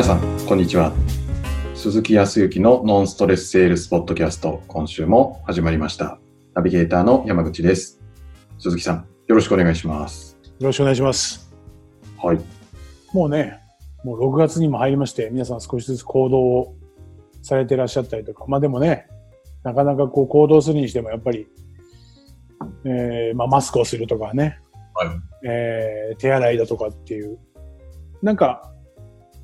皆さん、こんにちは。鈴木康之のノンストレスセールスポッドキャスト、今週も始まりました。ナビゲーターの山口です。鈴木さん、よろしくお願いします。よろしくお願いします。はい。もうね、もう6月にも入りまして、皆さん少しずつ行動をされていらっしゃったりとか、まあでもね、なかなかこう行動するにしてもやっぱり、えーまあ、マスクをするとかね、はい。えー手洗いだとかっていう、なんか、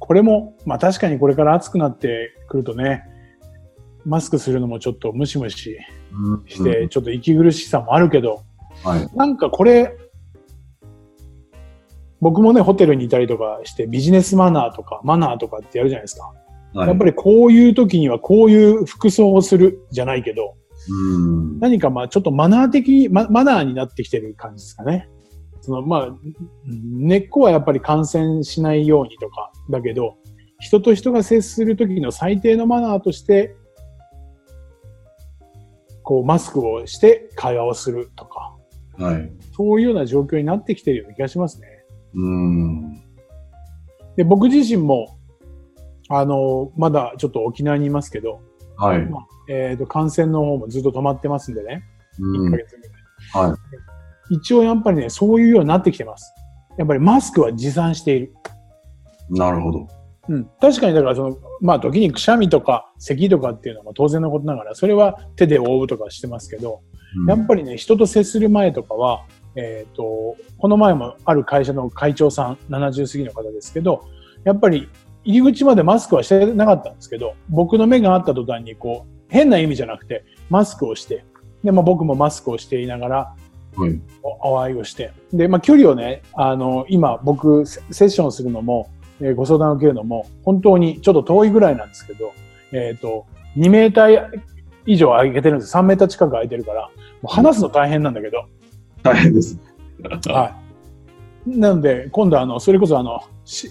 これも、まあ確かにこれから暑くなってくるとね、マスクするのもちょっとムシムシして、ちょっと息苦しさもあるけど、はい。なんかこれ、僕もね、ホテルにいたりとかして、ビジネスマナーとか、マナーとかってやるじゃないですか。はい。やっぱりこういう時にはこういう服装をするじゃないけど、うん。何かまあちょっとマナー的に、ママナーになってきてる感じですかね。そのまあ、根っこはやっぱり感染しないようにとか、だけど、人と人が接する時の最低のマナーとして、こうマスクをして会話をするとか、はい。そういうような状況になってきてるような気がしますね。うん。で、僕自身も、あの、まだちょっと沖縄にいますけど、はい。まあえっ、と、感染の方もずっと止まってますんでね、1うんヶ。月ぐらい。は一応やっぱりね、そういうようになってきてます。やっぱりマスクは持参している。い。なるほど。うん。確かにだからその、まあ時にくしゃみとか咳とかっていうのは当然のことながら、それは手で覆うとかしてますけど、うんやっぱりね、人と接する前とかは、えっ、と、この前もある会社の会長さん、70過ぎの方ですけど、やっぱり入り口までマスクはしてなかったんですけど、僕の目があった途端にこう、変な意味じゃなくて、マスクをして、で、まあ僕もマスクをしていながら、はい。お会いをして。で、まあ距離をね、あの、今僕セセッションするのも、えーご相談を受けるのも、本当にちょっと遠いぐらいなんですけど、えっ、と、2メーター以上上げてるんです3メーター近く空いてるから、もう話すの大変なんだけど、大変です。はい。なので、今度あの、それこそあの、シ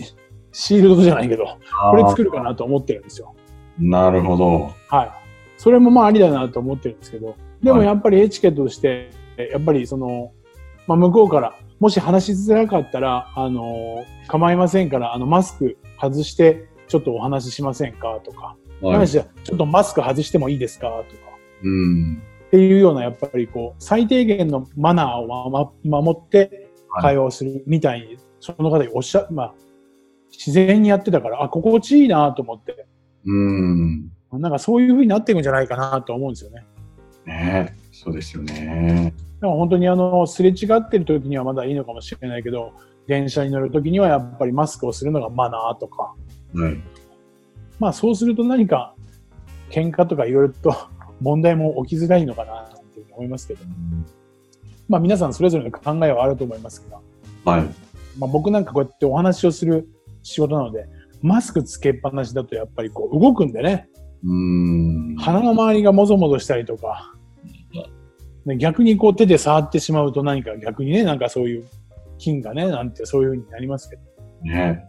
シールドじゃないけど、これ作るかなと思ってるんですよ。なるほど。はい。それもまあありだなと思ってるんですけど、でもはいやっぱりエチケットとして、やっぱりその、まあ向こうから、もし話しづらかったら、あの、構いませんから、あの、マスク外して、ちょっとお話ししませんかとか、はい。ちょっとマスク外してもいいですかとか、うん。っていうような、やっぱりこう、最低限のマナーを守って会話をするみたいに、その方におっしゃ、まあ、自然にやってたから、あ、心地いいなと思って、うん。なんかそういう風になっていくんじゃないかなと思うんですよね。ねえそうですよね。でも本当にあの、すれ違ってる時にはまだいいのかもしれないけど、電車に乗る時にはやっぱりマスクをするのがマナーとか、はい。まあそうすると何か喧嘩とかいろいろと 問題も起きづらいのかなというふうに思いますけど、まあ皆さんそれぞれの考えはあると思いますけど、はい。まあ僕なんかこうやってお話をする仕事なので、マスクつけっぱなしだとやっぱりこう動くんでね、うん。鼻の周りがもぞもぞしたりとか、ね逆にこう手で触ってしまうと何か逆にね、なんかそういう菌がね、なんてそういう風になりますけど、ね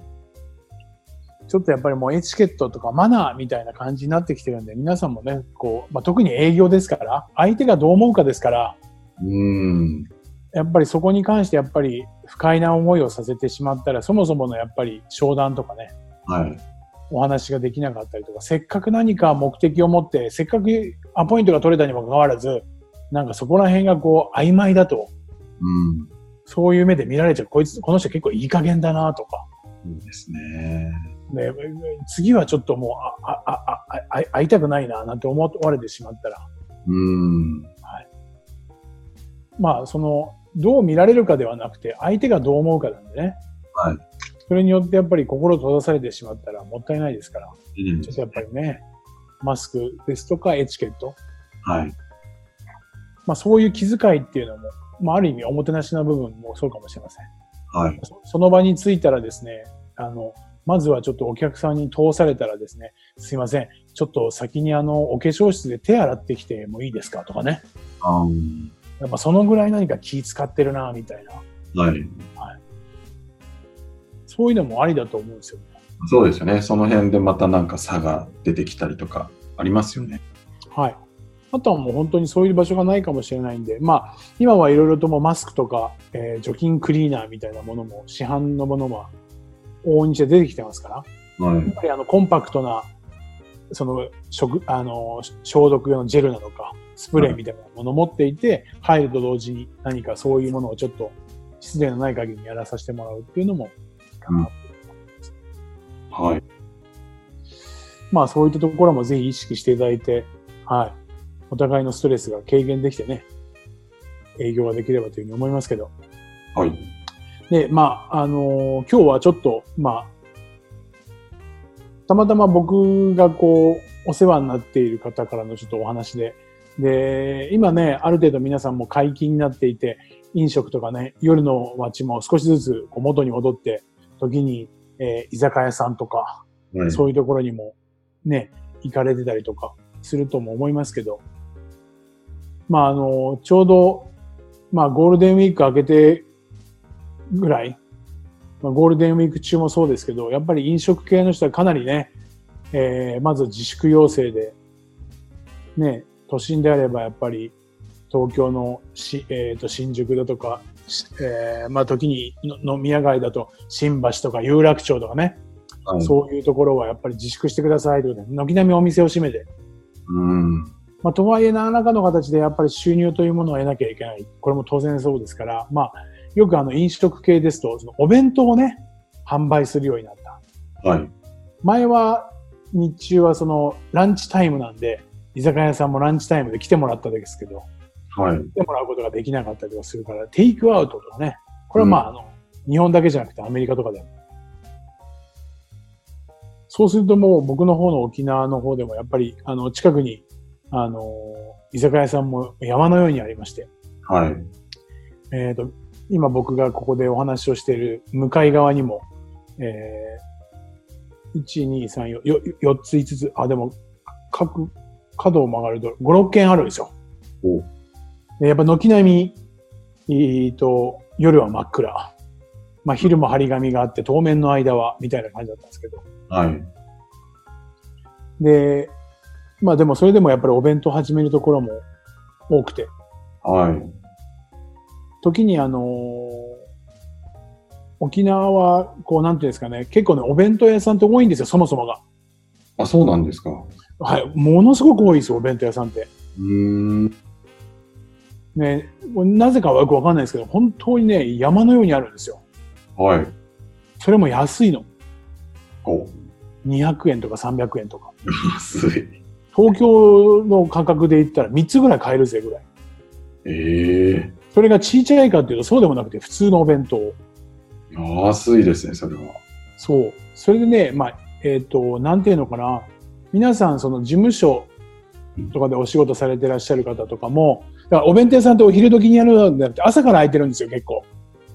ちょっとやっぱりもうエチケットとかマナーみたいな感じになってきてるんで、皆さんもね、こう、まあ、特に営業ですから、相手がどう思うかですから、うん。やっぱりそこに関してやっぱり不快な思いをさせてしまったら、そもそものやっぱり商談とかね、はい。お話ができなかったりとか、せっかく何か目的を持って、せっかくアポイントが取れたにもかかわらず、なんかそこら辺がこう曖昧だと、うん。そういう目で見られちゃう。こいつ、この人結構いい加減だなとか。そうですね。で、次はちょっともう、あ、あ、あ、あ、あ会いたくないな、なんて思われてしまったら、うん。まあ、その、どう見られるかではなくて、相手がどう思うかなんでね。はい。それによってやっぱり心閉ざされてしまったらもったいないですから、うんちょっとやっぱりね、マスクですとかエチケット、はい。まあそういう気遣いっていうのも、まあある意味おもてなしな部分もそうかもしれません。はい。そその場に着いたらですね、あの、まずはちょっとお客さんに通されたらですね、すいません、ちょっと先にあの、お化粧室で手洗ってきてもいいですかとかね。あんやっぱそのぐらい何か気使ってるな、みたいな。はい。そういうのもありだと思うんですよね。そうですよね。その辺でまたなんか差が出てきたりとかありますよね。はい。あとはもう本当にそういう場所がないかもしれないんで、まあ、今はいろいろともうマスクとか、えー除菌クリーナーみたいなものも、市販のものは往々にして出てきてますから、はい。やっぱりあのコンパクトな、その食、あの、消毒用のジェルなのか、スプレーみたいなものを持っていて、入ると同時に何かそういうものをちょっと失礼のない限りにやらさせてもらうっていうのも、はい。まあそういったところもぜひ意識していただいて、はい。お互いのストレスが軽減できてね、営業ができればというふうに思いますけど。はい。で、まあ、あのー今日はちょっと、まあ、たまたま僕がこう、お世話になっている方からのちょっとお話で、で、今ね、ある程度皆さんも解禁になっていて、飲食とかね、夜の街も少しずつこう元に戻って、時に、えー居酒屋さんとか、はい。そういうところにもね、行かれてたりとかするとも思いますけど、まああの、ちょうど、まあゴールデンウィーク明けてぐらい、まあ、ゴールデンウィーク中もそうですけど、やっぱり飲食系の人はかなりね、えーまず自粛要請で、ね、都心であればやっぱり東京のし、えーと新宿だとか、しえーまあ時にの飲み屋街だと新橋とか有楽町とかね、はい。そういうところはやっぱり自粛してくださいということで、軒並みお店を閉めて、うん。まあ、とはいえ何らかの形でやっぱり収入というものを得なきゃいけない。これも当然そうですから、まあ、よくあの飲食系ですと、そのお弁当をね、販売するようになった。はい。前は日中はそのランチタイムなんで、居酒屋さんもランチタイムで来てもらったんですけど、はい。来てもらうことができなかったりとかするから、テイクアウトとかね、これはまあ、あの、日本だけじゃなくてアメリカとかでも。そうするともう僕の方の沖縄の方でもやっぱり、あの、近くに、あの、居酒屋さんも山のようにありまして、はい。えっ、と、今僕がここでお話をしている向かい側にも、えー、1、2、3、4、よ4つ、5つ、あ、でも、各、角を曲がると5、6軒あるんですよ。おでやっぱ軒並み、えっと、夜は真っ暗。まあ昼も張り紙があって、当面の間は、みたいな感じだったんですけど。はい。で、まあでもそれでもやっぱりお弁当始めるところも多くて、はい。時にあのー沖縄は、こう、なんていうんですかね、結構ね、お弁当屋さんって多いんですよ、そもそもが。あ、そうなんですか。うはい。ものすごく多いですよ、お弁当屋さんって。ーん。ね、なぜかはよくわかんないですけど、本当にね、山のようにあるんですよ。はい。それも安いの。お、200円とか300円とか。安い。東京の価格で言ったら3つぐらい買えるぜぐらい。ええそれがちいちゃいかっていうとそうでもなくて普通のお弁当。安いですね、それは。そう。それでね、まあ、えっ、と、なんていうのかな。皆さん、その事務所とかでお仕事されてらっしゃる方とかも、だからお弁当屋さんってお昼時にやるのではなくて朝から空いてるんですよ、結構。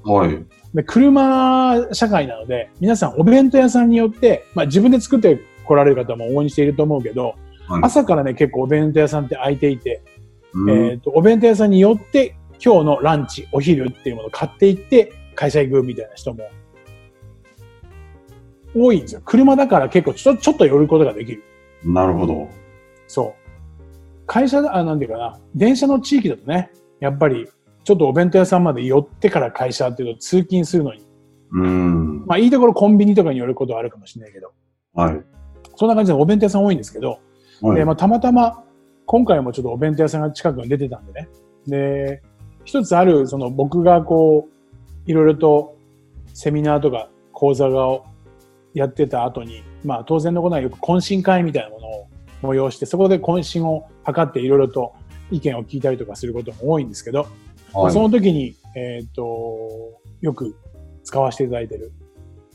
はい。で、車社会なので、皆さんお弁当屋さんによって、まあ自分で作って来られる方も往々にしていると思うけど、はい朝からね、結構お弁当屋さんって空いていて、うんえっ、と、お弁当屋さんによって、今日のランチ、お昼っていうものを買っていって、会社行くみたいな人も、多いんですよ。車だから結構ちょ、ちょっと寄ることができる。なるほど。そう。会社だ、あ、なんていうかな、電車の地域だとね、やっぱり、ちょっとお弁当屋さんまで寄ってから会社っていうと通勤するのに、うん。まあいいところコンビニとかに寄ることはあるかもしれないけど、はい。そんな感じでお弁当屋さん多いんですけど、はい。で、まあ、たまたま、今回もちょっとお弁当屋さんが近くに出てたんでね。で、一つある、その僕がこう、いろいろとセミナーとか講座をやってた後に、まあ当然のことはよく懇親会みたいなものを催して、そこで懇親を図っていろいろと意見を聞いたりとかすることも多いんですけど、はいその時に、えっ、と、よく使わせていただいてる。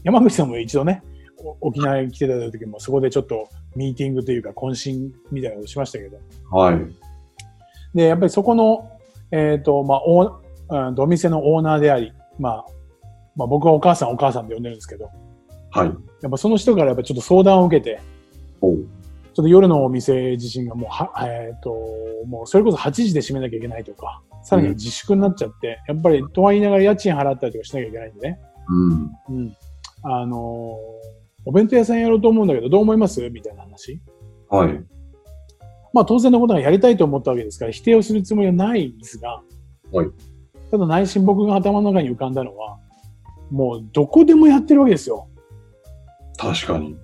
山口さんも一度ね、お沖縄に来ていた時もそこでちょっとミーティングというか懇親みたいなことをしましたけど。はい。で、やっぱりそこの、えっ、と、まあ、お、お店のオーナーであり、まあ、まあ僕はお母さんお母さんで呼んでるんですけど、はい。やっぱその人からやっぱちょっと相談を受けて、おちょっと夜のお店自身がもうは、えっ、と、もうそれこそ8時で閉めなきゃいけないとか、さらに自粛になっちゃって、やっぱりとは言いながら家賃払ったりとかしなきゃいけないんでね。うん。うん。あのーお弁当屋さんやろうと思うんだけど、どう思います？みたいな話。はい。まあ当然のことがやりたいと思ったわけですから、否定をするつもりはないんですが、はいただ内心僕が頭の中に浮かんだのは、もうどこでもやってるわけですよ。確かに。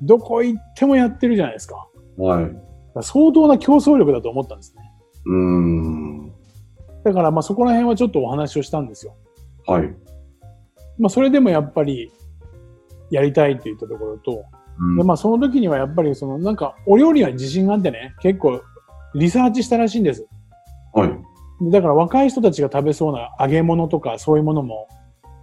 どこ行ってもやってるじゃないですか。はい。相当な競争力だと思ったんですね。うーん。だからまあそこら辺はちょっとお話をしたんですよ。はい。まあそれでもやっぱりやりたいって言ったところと、うんでまあその時にはやっぱりそのなんかお料理は自信があってね、結構リサーチしたらしいんです。はい。でだから若い人たちが食べそうな揚げ物とかそういうものも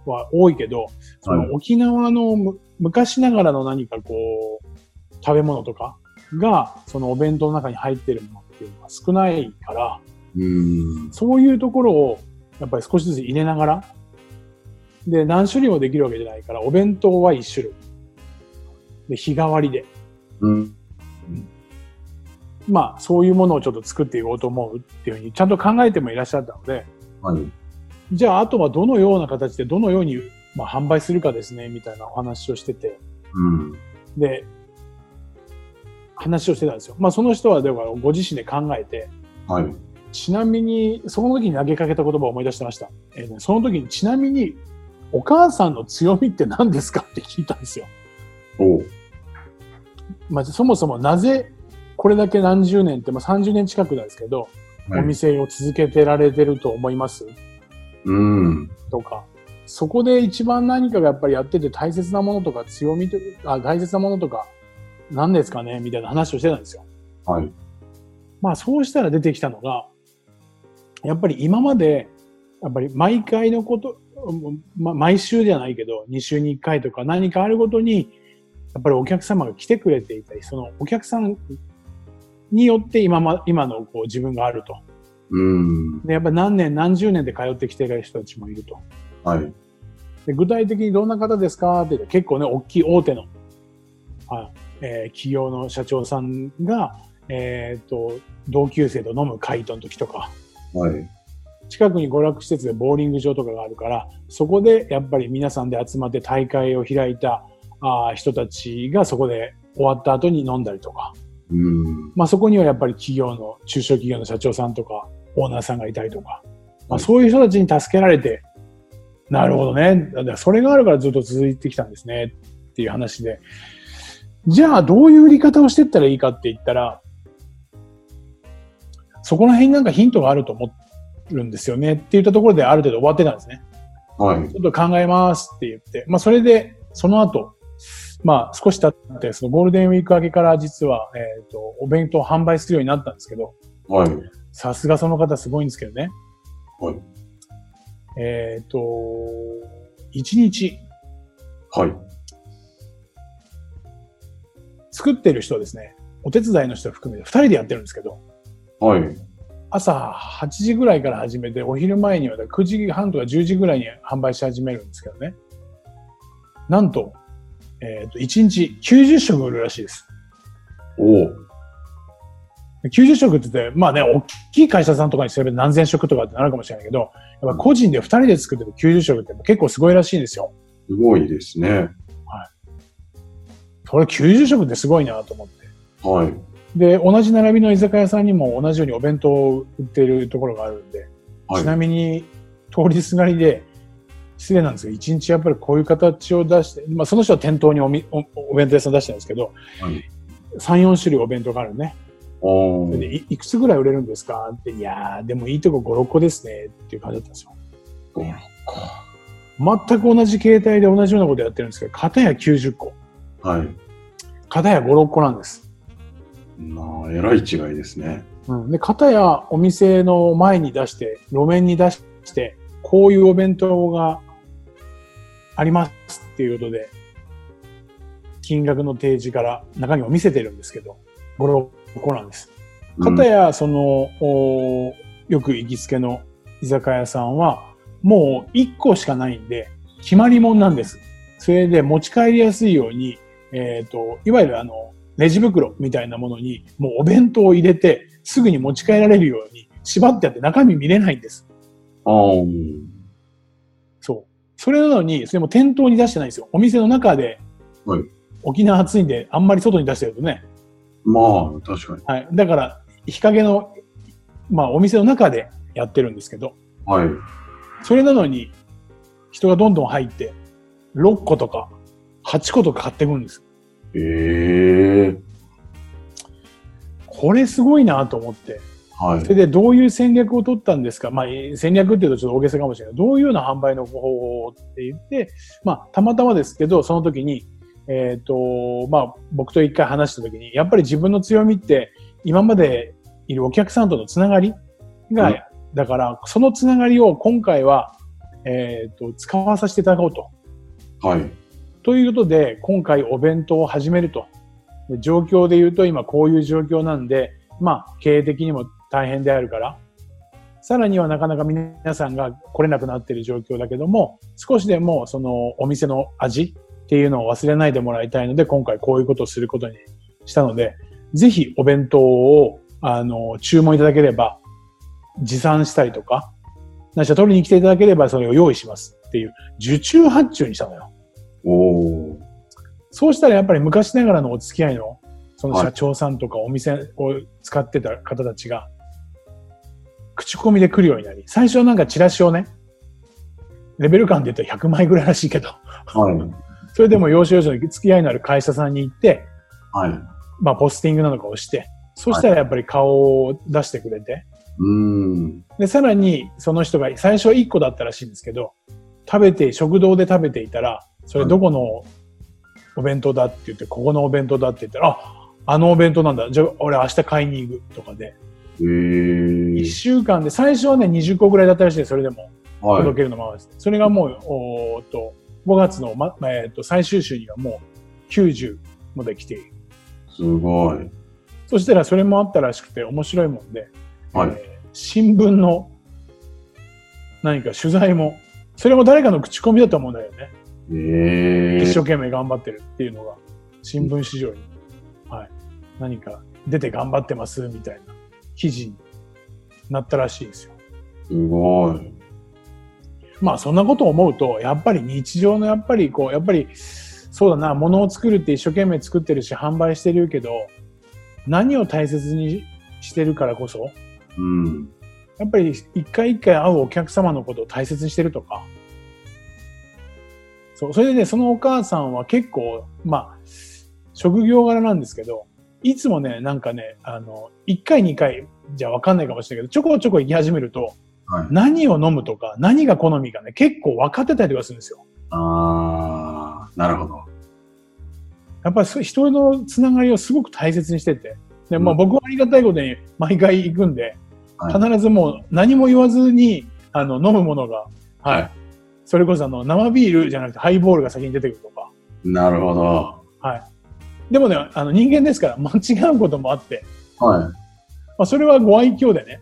は多いけど、そはいの沖縄のむ昔ながらの何かこう、食べ物とかが、そのお弁当の中に入ってるものっていうのが少ないから、うーん。そういうところをやっぱり少しずつ入れながら、で、何種類もできるわけじゃないから、お弁当は一種類。で、日替わりで。うん。まあ、そういうものをちょっと作っていこうと思うっていうふうに、ちゃんと考えてもいらっしゃったので、はい。じゃあ、あとはどのような形でどのように、まあ、販売するかですね、みたいなお話をしてて、うん。で、話をしてたんですよ。まあ、その人は、だからご自身で考えて、はい。ちなみに、その時に投げかけた言葉を思い出してました。えーねその時に、ちなみに、お母さんの強みって何ですかって聞いたんですよ。おう。まあ、そもそもなぜ、これだけ何十年って、まあ、30年近くなんですけど、はいお店を続けてられてると思います？うん。とか、そこで一番何かがやっぱりやってて大切なものとか強みとあ、大切なものとか、何ですかね？みたいな話をしてたんですよ。はい。まあそうしたら出てきたのが、やっぱり今まで、やっぱり毎回のこと、ま、毎週じゃないけど、2週に1回とか何かあるごとに、やっぱりお客様が来てくれていたり、そのお客さんによって今ま、今のこう自分があると。うん。で、やっぱり何年何十年で通ってきている人たちもいると。はい。で具体的にどんな方ですかって結構ね、大きい大手の、はいえー企業の社長さんが、えっ、と、同級生と飲む会の時とか、はい。近くに娯楽施設でボーリング場とかがあるから、そこでやっぱり皆さんで集まって大会を開いたあー人たちがそこで終わった後に飲んだりとか、うん。まあそこにはやっぱり企業の、中小企業の社長さんとか、オーナーさんがいたりとか、まあはいそういう人たちに助けられて、なるほどね。だからそれがあるからずっと続いてきたんですね。っていう話で。じゃあどういう売り方をしていったらいいかって言ったら、そこら辺になんかヒントがあると思るんですよねって言ったところである程度終わってたんですね。はい。ちょっと考えますって言って、まあそれで、その後、まあ少し経って、そのゴールデンウィーク明けから実は、えっ、と、お弁当を販売するようになったんですけど、はい。さすがその方すごいんですけどね。はい。えっ、と、1日はい。作ってる人はですね、お手伝いの人を含めて2人でやってるんですけど、はい。朝8時ぐらいから始めて、お昼前には9時半とか10時ぐらいに販売し始めるんですけどね。なんと、えっ、と、1日90食売るらしいです。おう。90食って言って、まあね、大きい会社さんとかにすれば何千食とかってなるかもしれないけど、やっぱ個人で2人で作ってる90食って結構すごいらしいんですよ。すごいですね。それ90食ってすごいなと思って。はい。で、同じ並びの居酒屋さんにも同じようにお弁当を売ってるところがあるんで、はい。ちなみに通りすがりで、失礼なんですけど、1日やっぱりこういう形を出して、まあその人は店頭におみおお弁当屋さん出してるんですけど、はい3、4種類お弁当があるね。おーでいいくつぐらい売れるんですかって、いやー、でもいいとこ5、6個ですねっていう感じだったんですよ。五六個全く同じ形態で同じようなことやってるんですけど、片や90個、はい。片や5、6個なんです。まあ、えらい違いですね。うん、で、片やお店の前に出して、路面に出して、こういうお弁当がありますっていうことで、金額の提示から中身を見せてるんですけど、5、6個なんです。うん片や、その、およく行きつけの居酒屋さんは、もう1個しかないんで、決まりもんなんです。それで持ち帰りやすいように、えっ、と、いわゆるあの、レジ袋みたいなものに、もうお弁当を入れて、すぐに持ち帰られるように縛ってあって中身見れないんです。あーそう。それなのに、それも店頭に出してないんですよ。お店の中で、はい沖縄暑いんで、あんまり外に出してるとね。まあ、確かに。はい。だから、日陰の、まあ、お店の中でやってるんですけど、はい。それなのに、人がどんどん入って、6個とか、8個とか買ってくるんです。ええこれすごいなと思って。はいそ。れでどういう戦略を取ったんですか、まあ、えー戦略っていうとちょっと大げさかもしれない。どういうような販売の方法って言って、まあ、たまたまですけど、その時に、えっ、と、まあ、僕と一回話した時に、やっぱり自分の強みって、今までいるお客さんとのつながりが、うんだから、そのつながりを今回は、えっ、と、使わさせていただこうと。はい。ということで、今回お弁当を始めると。状況で言うと今こういう状況なんで、まあ経営的にも大変であるから、さらにはなかなか皆さんが来れなくなっている状況だけども、少しでもそのお店の味っていうのを忘れないでもらいたいので、今回こういうことをすることにしたので、ぜひお弁当をあの注文いただければ、持参したりとか、何か取りに来ていただければそれを用意しますっていう、受注発注にしたのよ。おー。そうしたらやっぱり昔ながらのお付き合いの、そのはい社長さんとかお店を使ってた方たちが、口コミで来るようになり、最初はなんかチラシをね、レベル感で言うと100枚ぐらいらしいけど、はい。それでも要所要所に付き合いのある会社さんに行って、はい。まあポスティングなのかをして、そしたらやっぱり顔を出してくれて、うーん。で、さらにその人が最初は1個だったらしいんですけど、食べて、食堂で食べていたら、それどこのお弁当だって言って、ここのお弁当だって言ったら、あ、あのお弁当なんだ。じゃあ俺明日買いに行くとかで、えー1。週間で、最初はね、20個ぐらいだったらしいそれでもはい。届けるのままです。それがもう、おーっと、5月の、まえーっと最終週にはもう90まで来ている。すごい。そしたらそれもあったらしくて面白いもんで、はい。えー新聞の何か取材も、それも誰かの口コミだと思うんだよね。えー。一生懸命頑張ってるっていうのが、新聞市場に、はい、何か出て頑張ってますみたいな記事になったらしいですよ。すごい。まあそんなことを思うと、やっぱり日常のやっぱりこう、やっぱりそうだな、物を作るって一生懸命作ってるし販売してるけど、何を大切にしてるからこそ、うん。やっぱり一回一回会うお客様のことを大切にしてるとか、そう、それでね、そのお母さんは結構、まあ、職業柄なんですけど、いつもね、なんかね、あの、一回二回じゃわかんないかもしれないけど、ちょこちょこ行き始めると、はい。何を飲むとか、何が好みかね、結構分かってたりとかするんですよ。あー、なるほど。やっぱりそう人のつながりをすごく大切にしてて、で、まあうん僕はありがたいことに毎回行くんで、はい必ずもう何も言わずに、あの、飲むものが、はい。はいそれこそあの、生ビールじゃなくてハイボールが先に出てくるとか。なるほど。はい。でもね、あの、人間ですから間違うこともあって、はまあそれはご愛嬌でね、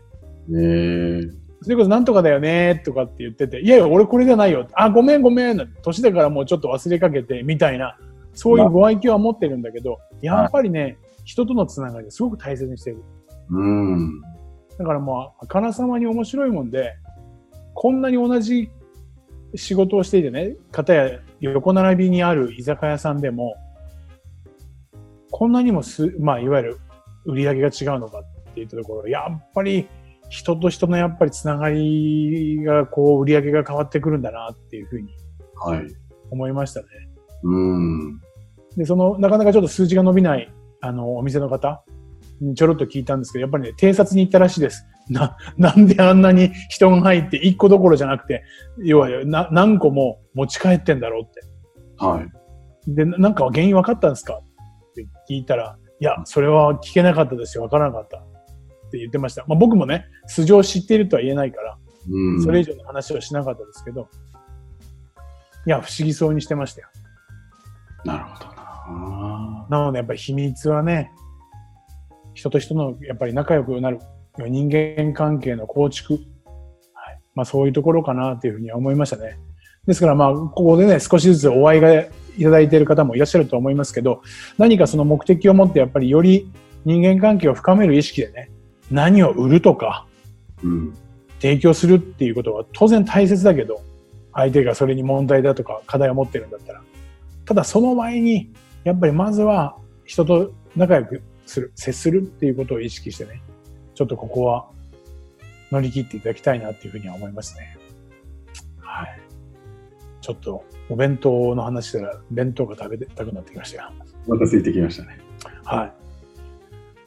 い。えー。それこそなんとかだよねとかって言ってて、いやいや、俺これじゃないよ。あ、ごめんごめん。年だからもうちょっと忘れかけて、みたいな、そういうご愛嬌は持ってるんだけど、やっぱりね、人とのつながりをすごく大切にしてる。うん。だからもう、あからさまに面白いもんで、こんなに同じ仕事をしていてね、方や横並びにある居酒屋さんでも、こんなにもす、まあ、いわゆる売り上げが違うのかっていったところ、やっぱり人と人のやっぱりつながりが、こう、売り上げが変わってくるんだなっていうふうにはい。思いましたね。うん。で、その、なかなかちょっと数字が伸びない、あの、お店の方にちょろっと聞いたんですけど、やっぱりね、偵察に行ったらしいです。な、なんであんなに人が入って1個どころじゃなくて、要はな何個も持ち帰ってんだろうって。はい。で、ななんか原因分かったんですか？って聞いたら、いや、それは聞けなかったですよ。分からなかった。って言ってました。まあ僕もね、素性を知っているとは言えないから、うん。それ以上の話はしなかったですけど、いや、不思議そうにしてましたよ。なるほどな。なのでやっぱり秘密はね、人と人のやっぱり仲良くなる人間関係の構築。はい。まあそういうところかなというふうには思いましたね。ですからまあここでね少しずつお会いがいただいている方もいらっしゃると思いますけど、何かその目的を持ってやっぱりより人間関係を深める意識でね、何を売るとかうん。提供するっていうことは当然大切だけど、相手がそれに問題だとか課題を持ってるんだったら。ただその前に、やっぱりまずは人と仲良くする、接するっていうことを意識してね、ちょっとここは乗り切っていただきたいなっていうふうには思いますね。はい。ちょっとお弁当の話したら弁当が食べたくなってきましたよ。またついてきましたね。はい。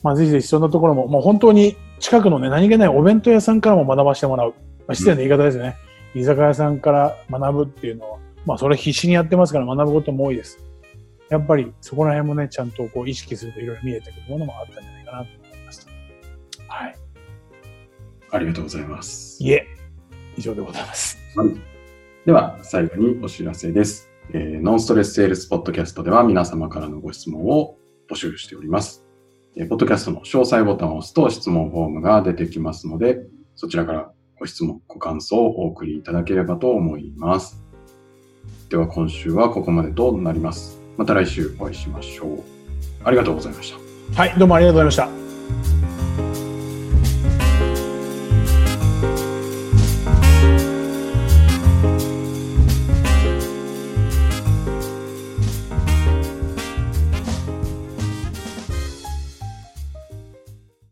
まあ、ぜひぜひそんなところも、もう本当に近くのね、何気ないお弁当屋さんからも学ばせてもらう。まあ、失礼な言い方ですね。居酒屋さんから学ぶっていうのは、まあ、それ必死にやってますから学ぶことも多いです。やっぱりそこら辺もね、ちゃんとこう意識するといろいろ見えてくるものもあったんじゃないありがとうございます。いえ、以上でございます。はいでは、最後にお知らせです。えーノンストレスセールスポッドキャストでは皆様からのご質問を募集しております。えーポッドキャストの詳細ボタンを押すと質問フォームが出てきますので、そちらからご質問、ご感想をお送りいただければと思います。では今週はここまでとなります。また来週お会いしましょう。ありがとうございました。はい、どうもありがとうございました。